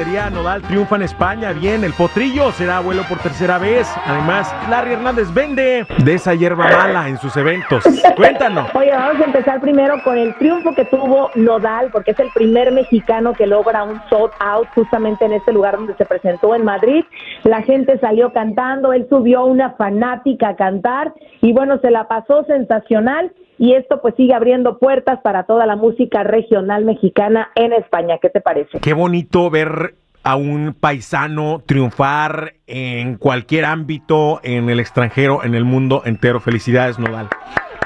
Talía Nodal triunfa en España. Bien, el potrillo será abuelo por tercera vez. Además, Larry Hernández vende de esa hierba mala en sus eventos. Cuéntanos. Oye, vamos a empezar primero con el triunfo que tuvo Nodal, porque es el primer mexicano que logra un sold out justamente en este lugar donde se presentó en Madrid. La gente salió cantando, él subió una fanática a cantar y bueno, se la pasó sensacional y esto pues sigue abriendo puertas para toda la música regional mexicana en España. ¿Qué te parece? Qué bonito ver a un paisano triunfar en cualquier ámbito, en el extranjero, en el mundo entero. Felicidades, Nodal.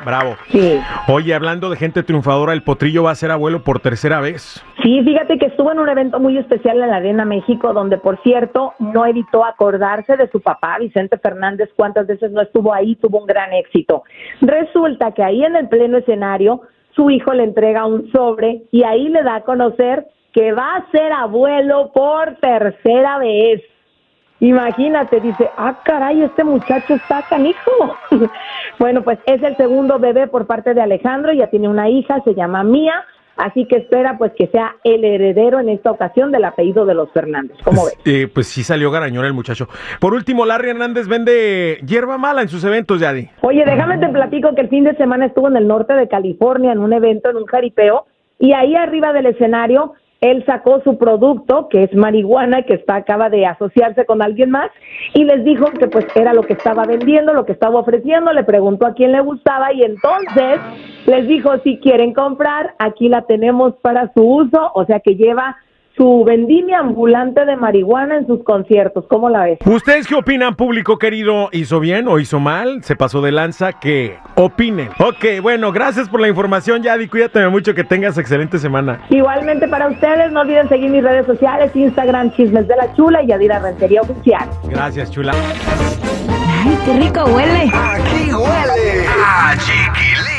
Bravo. Sí. Oye, hablando de gente triunfadora, el potrillo va a ser abuelo por tercera vez. Sí, fíjate que estuvo en un evento muy especial en la Arena México, donde por cierto no evitó acordarse de su papá, Vicente Fernández, cuántas veces no estuvo ahí, tuvo un gran éxito. Resulta que ahí en el pleno escenario, su hijo le entrega un sobre y ahí le da a conocer que va a ser abuelo por tercera vez. Imagínate, dice, ah, caray, este muchacho está canijo. bueno, pues es el segundo bebé por parte de Alejandro, ya tiene una hija, se llama Mía, así que espera pues que sea el heredero en esta ocasión del apellido de los Fernández. ¿Cómo ves? Eh, pues sí salió garañón el muchacho. Por último, Larry Hernández vende hierba mala en sus eventos, Yadi. Oye, déjame te platico que el fin de semana estuvo en el norte de California en un evento, en un jaripeo, y ahí arriba del escenario él sacó su producto, que es marihuana, que está acaba de asociarse con alguien más, y les dijo que pues era lo que estaba vendiendo, lo que estaba ofreciendo, le preguntó a quién le gustaba y entonces les dijo si quieren comprar, aquí la tenemos para su uso, o sea que lleva su vendimia ambulante de marihuana en sus conciertos. ¿Cómo la ves? ¿Ustedes qué opinan, público querido? ¿Hizo bien o hizo mal? ¿Se pasó de lanza? ¿Qué opinen? Ok, bueno, gracias por la información, Yadi. Cuídate mucho, que tengas excelente semana. Igualmente para ustedes, no olviden seguir mis redes sociales, Instagram, Chismes de la Chula y Yadira Rentería Oficial. Gracias, chula. Ay, qué rico huele. Aquí huele a chiquilín.